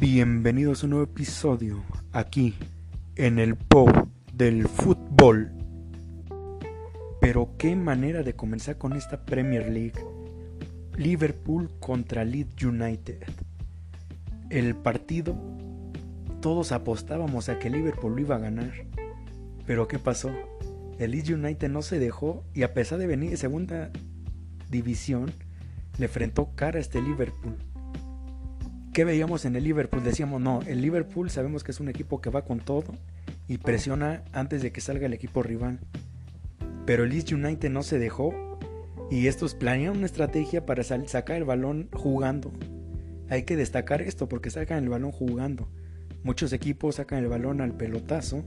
Bienvenidos a un nuevo episodio aquí en el POW del fútbol. Pero qué manera de comenzar con esta Premier League. Liverpool contra Leeds United. El partido, todos apostábamos a que Liverpool lo iba a ganar. Pero ¿qué pasó? El Leeds United no se dejó y a pesar de venir de segunda división, le enfrentó cara a este Liverpool ¿Qué veíamos en el Liverpool? Decíamos, no, el Liverpool sabemos que es un equipo que va con todo y presiona antes de que salga el equipo rival. Pero el Leeds United no se dejó y estos planean una estrategia para sacar el balón jugando. Hay que destacar esto porque sacan el balón jugando. Muchos equipos sacan el balón al pelotazo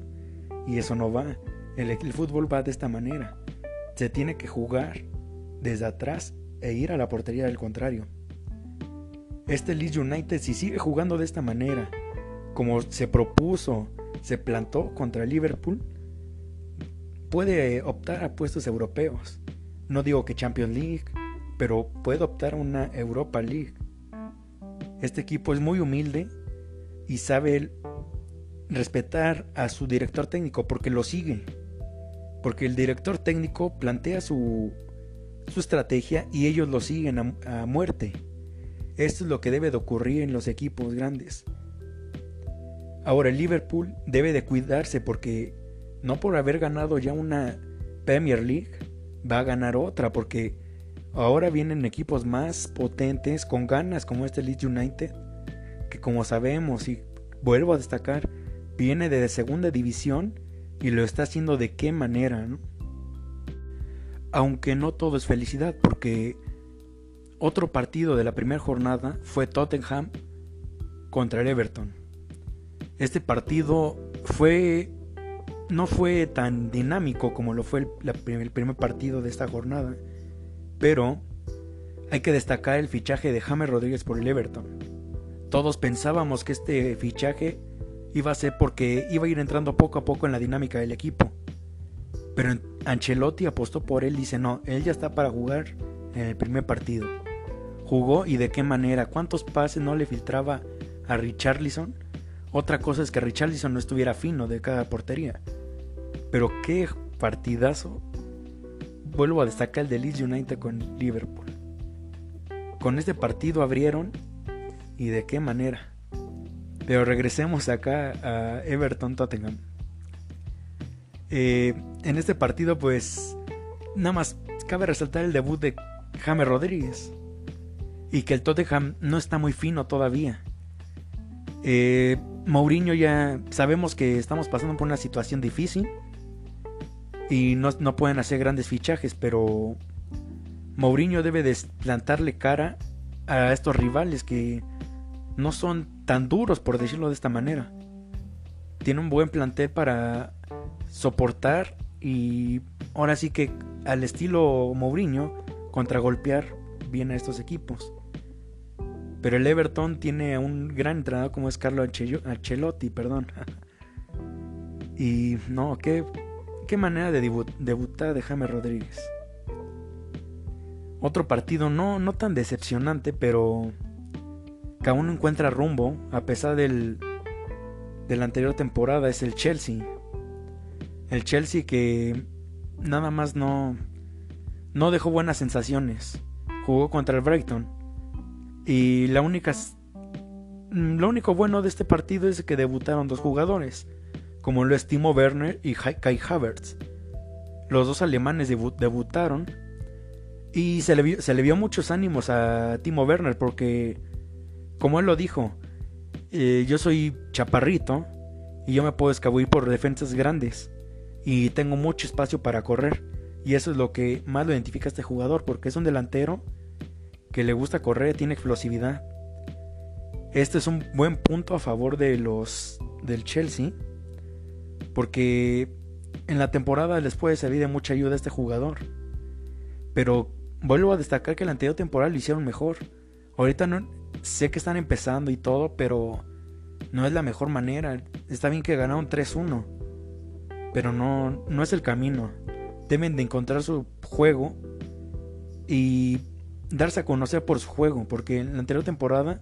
y eso no va. El, el fútbol va de esta manera. Se tiene que jugar desde atrás e ir a la portería del contrario. Este Leeds United, si sigue jugando de esta manera, como se propuso, se plantó contra Liverpool, puede optar a puestos europeos. No digo que Champions League, pero puede optar a una Europa League. Este equipo es muy humilde y sabe respetar a su director técnico porque lo sigue. Porque el director técnico plantea su, su estrategia y ellos lo siguen a, a muerte. Esto es lo que debe de ocurrir en los equipos grandes. Ahora el Liverpool debe de cuidarse porque no por haber ganado ya una Premier League va a ganar otra porque ahora vienen equipos más potentes con ganas como este Leeds United que como sabemos y vuelvo a destacar viene de segunda división y lo está haciendo de qué manera, Aunque no todo es felicidad porque otro partido de la primera jornada fue Tottenham contra el Everton. Este partido fue no fue tan dinámico como lo fue el, primer partido de esta jornada, pero hay que destacar el fichaje de James Rodríguez por el Everton. Todos pensábamos que este fichaje iba a ser porque iba a ir entrando poco a poco en la dinámica del equipo. Pero Ancelotti apostó por él dice, no, él ya está para jugar en el primer partido jugó y de qué manera, cuántos pases no le filtraba a Richarlison. Otra cosa es que Richarlison no estuviera fino de cada portería. Pero qué partidazo. Vuelvo a destacar el de Leeds United con Liverpool. Con este partido abrieron y de qué manera. Pero regresemos acá a Everton Tottenham. Eh, en este partido pues nada más cabe resaltar el debut de James Rodríguez y que el Tottenham no está muy fino todavía. Eh, Mourinho ya sabemos que estamos pasando por una situación difícil y no, no pueden hacer grandes fichajes, pero Mourinho debe desplantarle cara a estos rivales que no son tan duros, por decirlo de esta manera. Tiene un buen plantel para soportar y ahora sí que al estilo Mourinho contragolpear bien a estos equipos. Pero el Everton tiene un gran entrenador como es Carlo Ancelotti, perdón. y no, qué, qué manera de debutar de James Rodríguez. Otro partido no, no tan decepcionante, pero que aún no encuentra rumbo, a pesar del, de la anterior temporada, es el Chelsea. El Chelsea que nada más no, no dejó buenas sensaciones. Jugó contra el Brighton y la única, mm, lo único bueno de este partido es que debutaron dos jugadores, como lo es Timo Werner y Kai Havertz. Los dos alemanes debutaron y se le, vio, se le vio muchos ánimos a Timo Werner porque, como él lo dijo, eh, yo soy chaparrito y yo me puedo escabullir por defensas grandes y tengo mucho espacio para correr. Y eso es lo que más lo identifica a este jugador porque es un delantero que le gusta correr, tiene explosividad. Este es un buen punto a favor de los del Chelsea, porque en la temporada les puede servir de mucha ayuda a este jugador. Pero vuelvo a destacar que la anterior temporada lo hicieron mejor. Ahorita no sé que están empezando y todo, pero no es la mejor manera. Está bien que ganaron 3-1, pero no no es el camino. Deben de encontrar su juego y darse a conocer por su juego, porque en la anterior temporada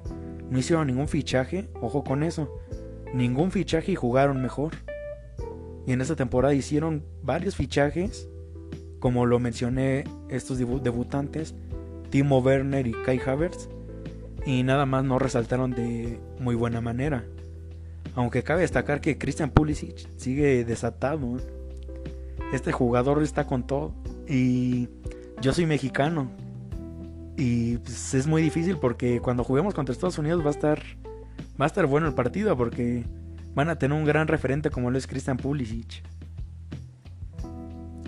no hicieron ningún fichaje, ojo con eso, ningún fichaje y jugaron mejor. Y en esta temporada hicieron varios fichajes, como lo mencioné, estos debutantes, Timo Werner y Kai Havertz, y nada más no resaltaron de muy buena manera. Aunque cabe destacar que Christian Pulisic sigue desatado. Este jugador está con todo. Y yo soy mexicano. Y pues, es muy difícil porque cuando juguemos contra Estados Unidos va a estar va a estar bueno el partido porque van a tener un gran referente como lo es Christian Pulisic.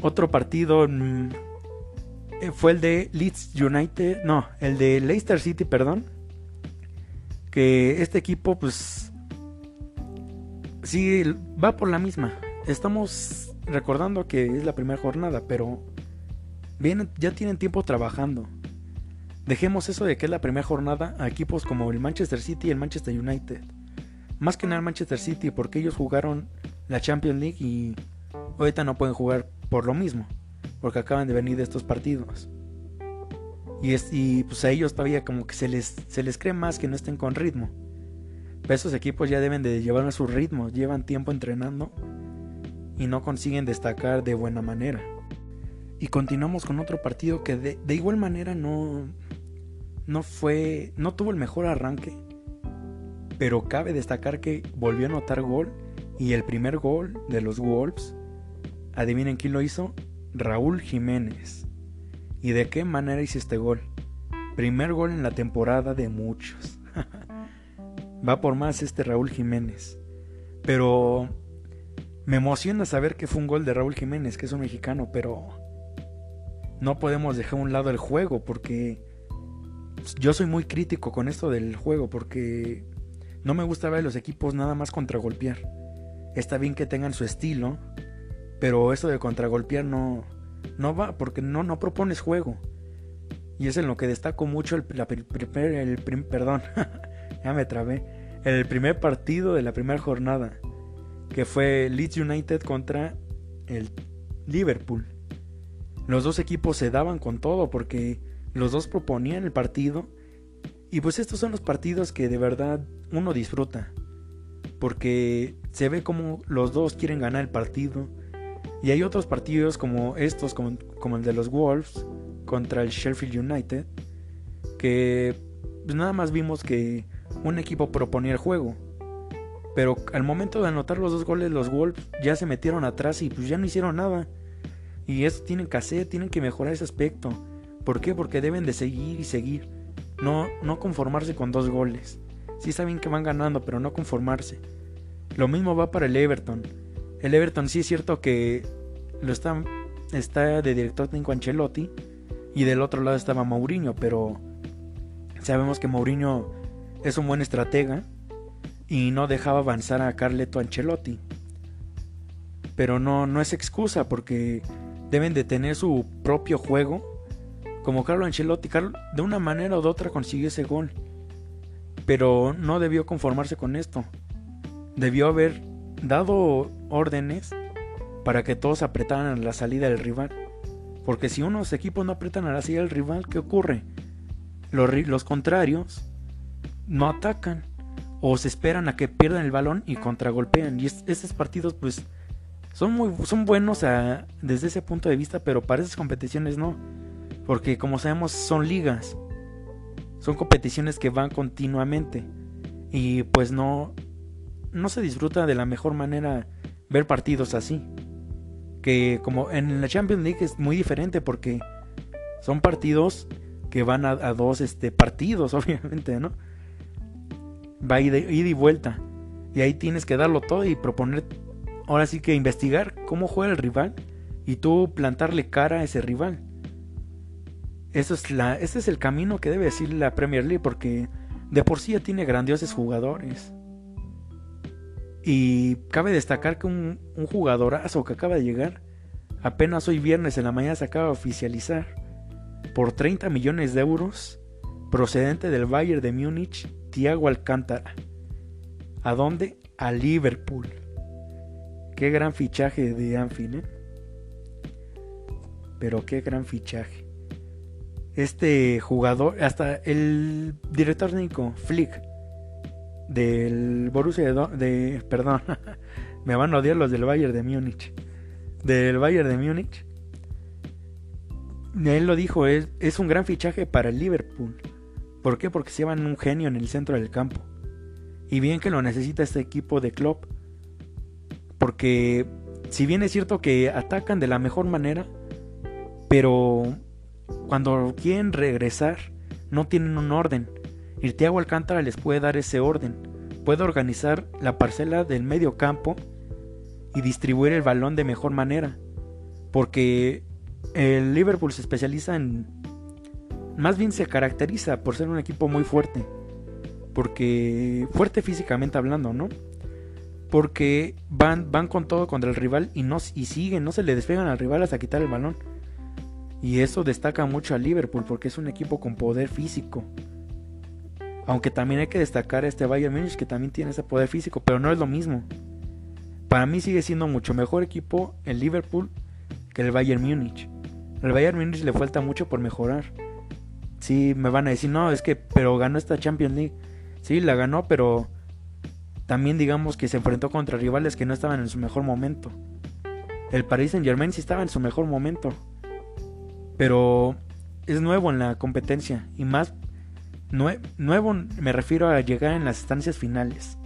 Otro partido mm, eh, fue el de Leeds United, no, el de Leicester City, perdón. Que este equipo pues sí va por la misma. Estamos recordando que es la primera jornada, pero vienen, ya tienen tiempo trabajando. Dejemos eso de que es la primera jornada a equipos como el Manchester City y el Manchester United. Más que nada el Manchester City porque ellos jugaron la Champions League y ahorita no pueden jugar por lo mismo, porque acaban de venir de estos partidos. Y, es, y pues a ellos todavía como que se les, se les cree más que no estén con ritmo. Pero esos equipos ya deben de llevar a su ritmo, llevan tiempo entrenando y no consiguen destacar de buena manera. Y continuamos con otro partido que de, de igual manera no, no fue, no tuvo el mejor arranque, pero cabe destacar que volvió a anotar gol y el primer gol de los Wolves, adivinen quién lo hizo, Raúl Jiménez. ¿Y de qué manera hizo este gol? Primer gol en la temporada de muchos. Va por más este Raúl Jiménez. Pero me emociona saber que fue un gol de Raúl Jiménez, que es un mexicano, pero no podemos dejar a un lado el juego porque yo soy muy crítico con esto del juego porque no me gusta ver los equipos nada más contragolpear. Está bien que tengan su estilo, pero eso de contragolpear no, no va porque no, no propones juego. Y es en lo que destaco mucho el, el, perdón, ya me trabé, el primer partido de la primera jornada, que fue Leeds United contra el Liverpool. Los dos equipos se daban con todo porque los dos proponían el partido. Y pues estos son los partidos que de verdad uno disfruta. Porque se ve como los dos quieren ganar el partido. Y hay otros partidos como estos, como, el de los Wolves contra el Sheffield United. Que pues nada más vimos que un equipo proponía el juego. Pero al momento de anotar los dos goles, los Wolves ya se metieron atrás y pues ya no hicieron nada. Y eso tienen que hacer, tienen que mejorar ese aspecto. ¿Por qué? Porque deben de seguir y seguir. No, no conformarse con dos goles. Sí saben que van ganando, pero no conformarse. Lo mismo va para el Everton. El Everton sí es cierto que lo está, está de director técnico Ancelotti y del otro lado estaba Mourinho, pero sabemos que Mourinho es un buen estratega y no dejaba avanzar a Carleto Ancelotti. Pero no, no es excusa porque deben de tener su propio juego como Carlo Ancelotti, de una manera o de otra consiguió ese gol. Pero no debió conformarse con esto. Debió haber dado órdenes para que todos apretaran a la salida del rival. Porque si unos equipos no apretan a la salida del rival, ¿qué ocurre? Los, contrarios no atacan o se esperan a que pierdan el balón y contragolpean. Y estos partidos pues son, muy, son buenos desde ese punto de vista, pero para esas competiciones no. Porque como sabemos son ligas. Son competiciones que van continuamente. Y pues no, no se disfruta de la mejor manera ver partidos así. Que como en la Champions League es muy diferente porque son partidos que van a, dos este, partidos, obviamente, ¿no? Va ida, ida y vuelta. Y ahí tienes que darlo todo y proponer, ahora sí que investigar cómo juega el rival y tú plantarle cara a ese rival. Eso es la, ese es el camino que debe decir la Premier League porque de por sí ya tiene grandiosos jugadores. Y cabe destacar que un, jugadorazo que acaba de llegar, apenas hoy viernes en la mañana se acaba de oficializar, por 30 millones de euros, procedente del Bayern de Múnich, Thiago Alcántara. ¿A dónde? A Liverpool. Qué gran fichaje de Anfield, ¿eh? Pero qué gran fichaje este jugador, hasta el director técnico Flick del Borussia de, de perdón, me van a odiar los del Bayern de Múnich. Del Bayern de Múnich. Él lo dijo, es, es un gran fichaje para el Liverpool. ¿Por qué? Porque se llevan un genio en el centro del campo. Y bien que lo necesita este equipo de club. Porque si bien es cierto que atacan de la mejor manera, pero cuando quieren regresar no tienen un orden. Y Thiago Alcántara les puede dar ese orden. Puede organizar la parcela del medio campo y distribuir el balón de mejor manera. Porque el Liverpool se especializa en... Más bien se caracteriza por ser un equipo muy fuerte. Porque... Fuerte físicamente hablando, ¿no? Porque van, van con todo contra el rival y, no, y siguen, no se le despegan al rival hasta quitar el balón. Y eso destaca mucho a Liverpool porque es un equipo con poder físico. Aunque también hay que destacar a este Bayern Múnich que también tiene ese poder físico, pero no es lo mismo. Para mí sigue siendo mucho mejor equipo el Liverpool que el Bayern Múnich. El Bayern Múnich le falta mucho por mejorar. Sí, me van a decir, no, es que, pero ganó esta Champions League. Sí, la ganó, pero también digamos que se enfrentó contra rivales que no estaban en su mejor momento. El Paris Saint Germain sí estaba en su mejor momento. Pero es nuevo en la competencia. Y más nuevo me refiero a llegar en las estancias finales.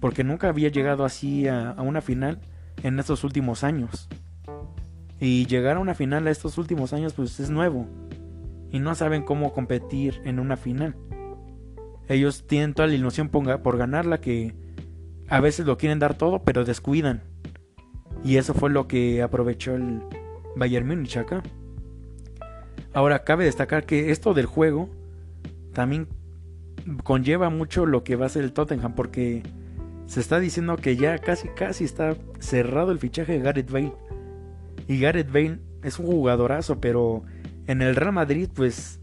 Porque nunca había llegado así a, una final en estos últimos años. Y llegar a una final a estos últimos años pues es nuevo. Y no saben cómo competir en una final. Ellos tienen toda la ilusión por ganarla que a veces lo quieren dar todo pero descuidan. Y eso fue lo que aprovechó el Bayern Múnich acá. Ahora cabe destacar que esto del juego también conlleva mucho lo que va a ser el Tottenham porque se está diciendo que ya casi casi está cerrado el fichaje de Gareth Bale. Y Gareth Bale es un jugadorazo, pero en el Real Madrid pues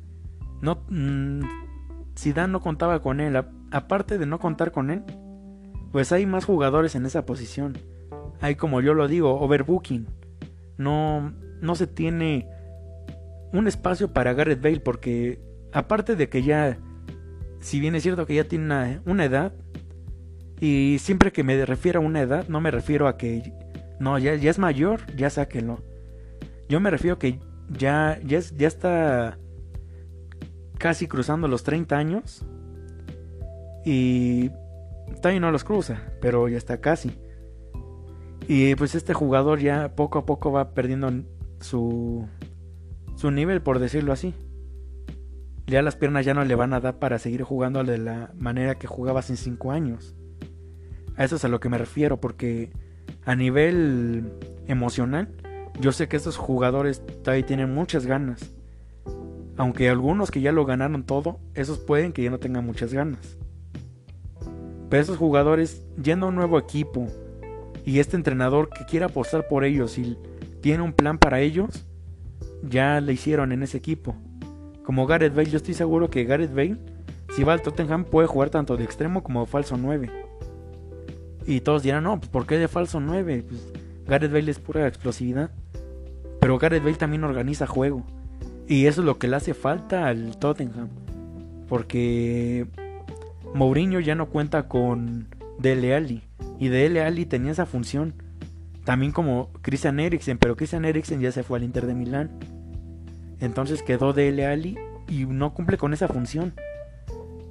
no mm, Zidane no contaba con él. aparte de no contar con él, pues hay más jugadores en esa posición. Hay como yo lo digo, overbooking. No no se tiene un espacio para Gareth Bale porque aparte de que ya si bien es cierto que ya tiene una, edad y siempre que me refiero a una edad no me refiero a que no ya, ya es mayor ya sáquenlo yo me refiero a que ya ya, ya está casi cruzando los 30 años y todavía no los cruza, pero ya está casi. Y pues este jugador ya poco a poco va perdiendo su su nivel, por decirlo así. Ya las piernas ya no le van a dar para seguir jugando de la manera que jugaba hace 5 años. A eso es a lo que me refiero, porque a nivel emocional, yo sé que estos jugadores todavía tienen muchas ganas. Aunque algunos que ya lo ganaron todo, esos pueden que ya no tengan muchas ganas. Pero esos jugadores, yendo a un nuevo equipo, y este entrenador que quiera apostar por ellos y tiene un plan para ellos, ya le hicieron en ese equipo. Como Gareth Bale, yo estoy seguro que Gareth Bale, si va al Tottenham, puede jugar tanto de extremo como de falso 9. Y todos dirán, no, pues ¿por qué de falso 9? Pues Gareth Bale es pura explosividad. Pero Gareth Bale también organiza juego. Y eso es lo que le hace falta al Tottenham. Porque Mourinho ya no cuenta con Dele Alli. Y Dele Alli tenía esa función. También como Christian Eriksen. Pero Christian Eriksen ya se fue al Inter de Milán. Entonces quedó Dele Alli y no cumple con esa función.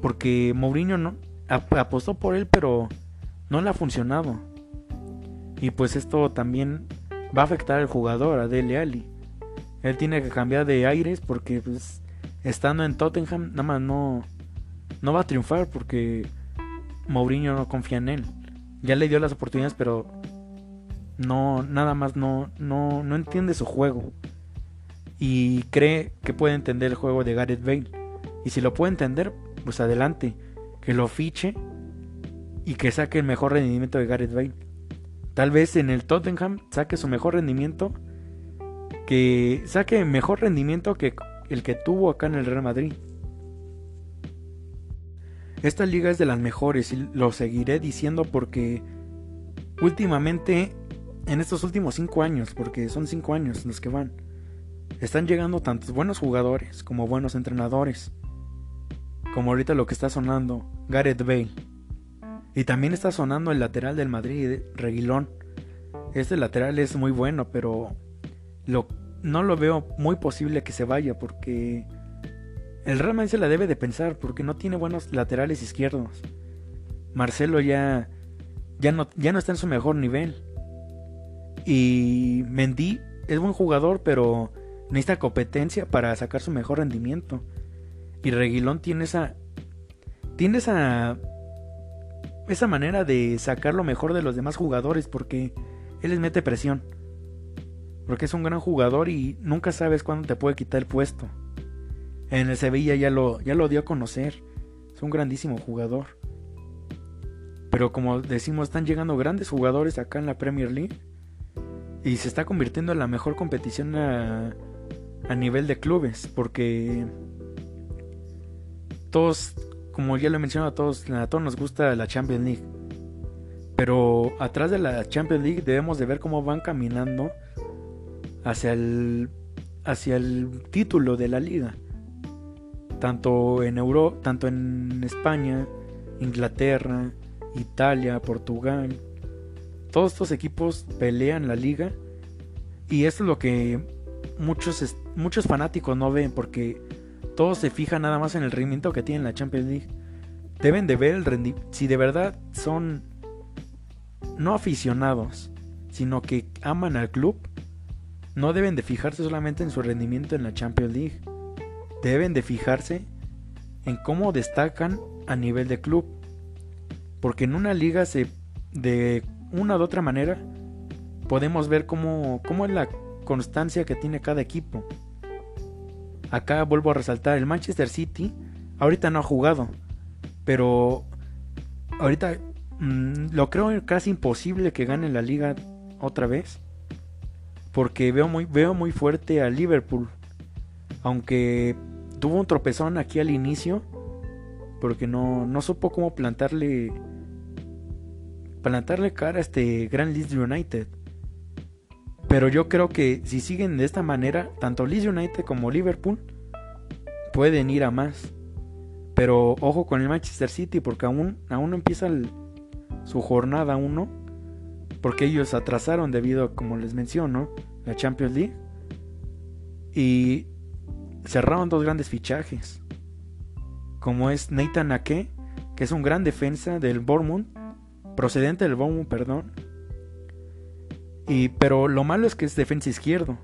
Porque Mourinho no apostó por él, pero no le ha funcionado. Y pues esto también va a afectar al jugador, a Dele Alli. Él tiene que cambiar de aires porque pues estando en Tottenham nada más no no va a triunfar porque Mourinho no confía en él. Ya le dio las oportunidades, pero no nada más no no no entiende su juego y cree que puede entender el juego de Gareth Bale. Y si lo puede entender, pues adelante, que lo fiche y que saque el mejor rendimiento de Gareth Bale. Tal vez en el Tottenham saque su mejor rendimiento que saque mejor rendimiento que el que tuvo acá en el Real Madrid. Esta liga es de las mejores y lo seguiré diciendo porque últimamente, en estos últimos 5 años, porque son 5 años los que van, están llegando tantos buenos jugadores como buenos entrenadores. Como ahorita lo que está sonando, Gareth Bale. Y también está sonando el lateral del Madrid, Reguilón. Este lateral es muy bueno, pero no lo veo muy posible que se vaya porque el Real Madrid se la debe de pensar porque no tiene buenos laterales izquierdos. Marcelo ya, ya, no, ya no está en su mejor nivel. Y Mendy es buen jugador, pero necesita competencia para sacar su mejor rendimiento. Y Reguilón tiene esa. Tiene esa. Esa manera de sacar lo mejor de los demás jugadores porque él les mete presión. Porque es un gran jugador y nunca sabes cuándo te puede quitar el puesto. En el Sevilla ya lo, ya lo dio a conocer. Es un grandísimo jugador. Pero como decimos, están llegando grandes jugadores acá en la Premier League. Y se está convirtiendo en la mejor competición a, a nivel de clubes. Porque todos, como ya lo he mencionado a todos, a todos nos gusta la Champions League. Pero atrás de la Champions League debemos de ver cómo van caminando hacia el, hacia el título de la liga. Tanto en Euro, tanto en España, Inglaterra, Italia, Portugal. Todos estos equipos pelean la liga y eso es lo que muchos, muchos fanáticos no ven porque todos se fijan nada más en el rendimiento que tiene la Champions League. Deben de ver el rendimiento. Si de verdad son no aficionados, sino que aman al club, no deben de fijarse solamente en su rendimiento en la Champions League. Deben de fijarse en cómo destacan a nivel de club. Porque en una liga se de una u otra manera podemos ver cómo, cómo es la constancia que tiene cada equipo. Acá vuelvo a resaltar, el Manchester City ahorita no ha jugado, pero ahorita mm, lo creo casi imposible que gane la liga otra vez, porque veo muy, veo muy fuerte a Liverpool, aunque tuvo un tropezón aquí al inicio, porque no, no supo cómo plantarle plantarle cara a este gran Leeds United. Pero yo creo que si siguen de esta manera, tanto Leeds United como Liverpool pueden ir a más. Pero ojo con el Manchester City porque aún, aún no empieza su jornada 1. Porque ellos atrasaron debido a, como les menciono, la Champions League. Y cerraron dos grandes fichajes. Como es Nathan Ake, que es un gran defensa del Bournemouth. Procedente del Bournemouth, perdón y, pero lo malo es que es defensa izquierdo.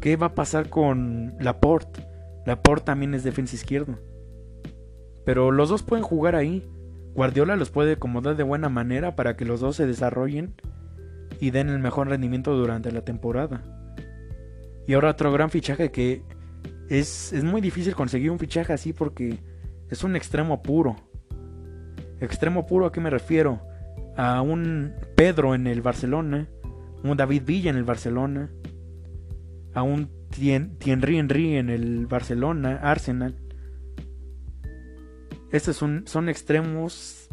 ¿Qué va a pasar con Laporte? Laporte también es defensa izquierdo. Pero los dos pueden jugar ahí. Guardiola los puede acomodar de buena manera para que los dos se desarrollen y den el mejor rendimiento durante la temporada. Y ahora otro gran fichaje que es, es muy difícil conseguir un fichaje así porque es un extremo puro. Extremo puro a qué me refiero? A un Pedro en el Barcelona, un David Villa en el Barcelona, a un Thierry Henry en el Barcelona, Arsenal. Estos son, son extremos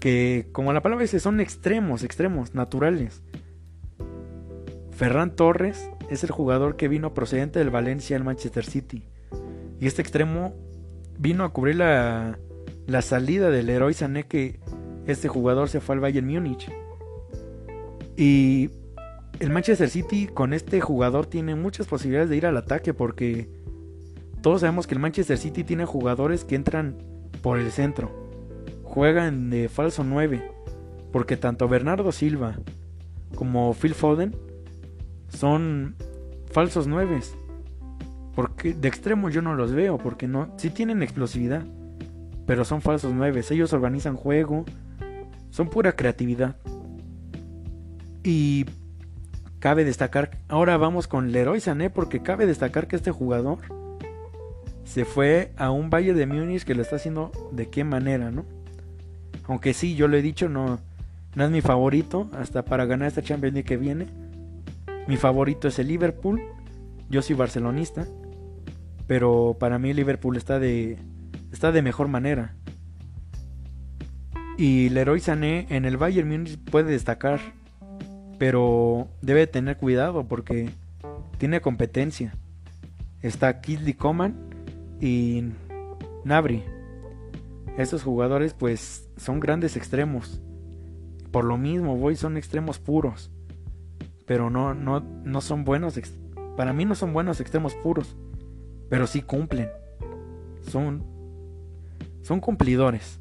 que, como la palabra dice, son extremos, extremos, naturales. Ferran Torres es el jugador que vino procedente del Valencia al Manchester City. Y este extremo vino a cubrir la, la salida del héroe Sané que este jugador se fue al Bayern Múnich. Y el Manchester City con este jugador tiene muchas posibilidades de ir al ataque porque todos sabemos que el Manchester City tiene jugadores que entran por el centro. Juegan de falso 9. Porque tanto Bernardo Silva como Phil Foden son falsos 9. Porque de extremo yo no los veo, porque no, sí tienen explosividad, pero son falsos 9. Ellos organizan juego, son pura creatividad. Y cabe destacar, ahora vamos con Leroy Sané porque cabe destacar que este jugador se fue a un Valle de Múnich que lo está haciendo de qué manera, ¿no? Aunque sí, yo lo he dicho, no, no es mi favorito hasta para ganar esta Champions League que viene. Mi favorito es el Liverpool. Yo soy barcelonista, pero para mí Liverpool está de está de mejor manera. Y Leroy Sané en el Bayern Múnich puede destacar pero debe tener cuidado porque tiene competencia. Está Kidley Coman y Nabri. estos jugadores pues son grandes extremos. Por lo mismo, voy, son extremos puros. Pero no, no, no son buenos. Para mí no son buenos extremos puros. Pero sí cumplen. Son, son cumplidores.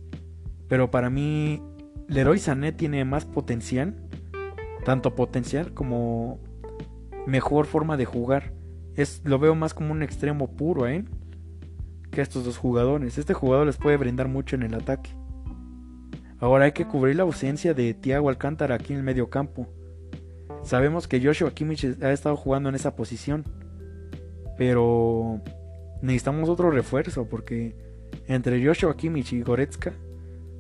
Pero para mí, Leroy Sané tiene más potencial. Tanto potencial como mejor forma de jugar. Es, lo veo más como un extremo puro, ¿eh? Que estos dos jugadores. Este jugador les puede brindar mucho en el ataque. Ahora hay que cubrir la ausencia de Thiago Alcántara aquí en el medio campo. Sabemos que Joshua Kimmich ha estado jugando en esa posición. Pero necesitamos otro refuerzo porque entre Joshua Kimmich y Goretzka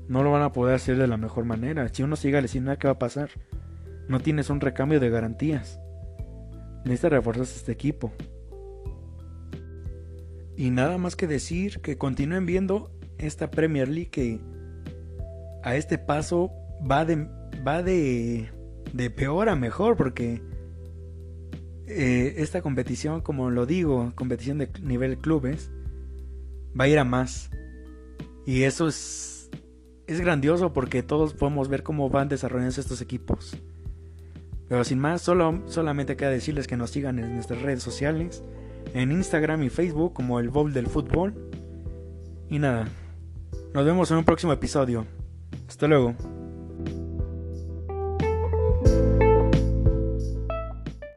no lo van a poder hacer de la mejor manera. Si uno sigue lesionado, ¿qué va a pasar? No tienes un recambio de garantías. Necesitas reforzar este equipo. Y nada más que decir que continúen viendo esta Premier League que a este paso va de, va de, de peor a mejor porque eh, esta competición, como lo digo, competición de nivel clubes, va a ir a más. Y eso es, es grandioso porque todos podemos ver cómo van desarrollándose estos equipos. Pero sin más, solo, solamente queda decirles que nos sigan en nuestras redes sociales, en Instagram y Facebook como el Bowl del Fútbol. Y nada, nos vemos en un próximo episodio. Hasta luego.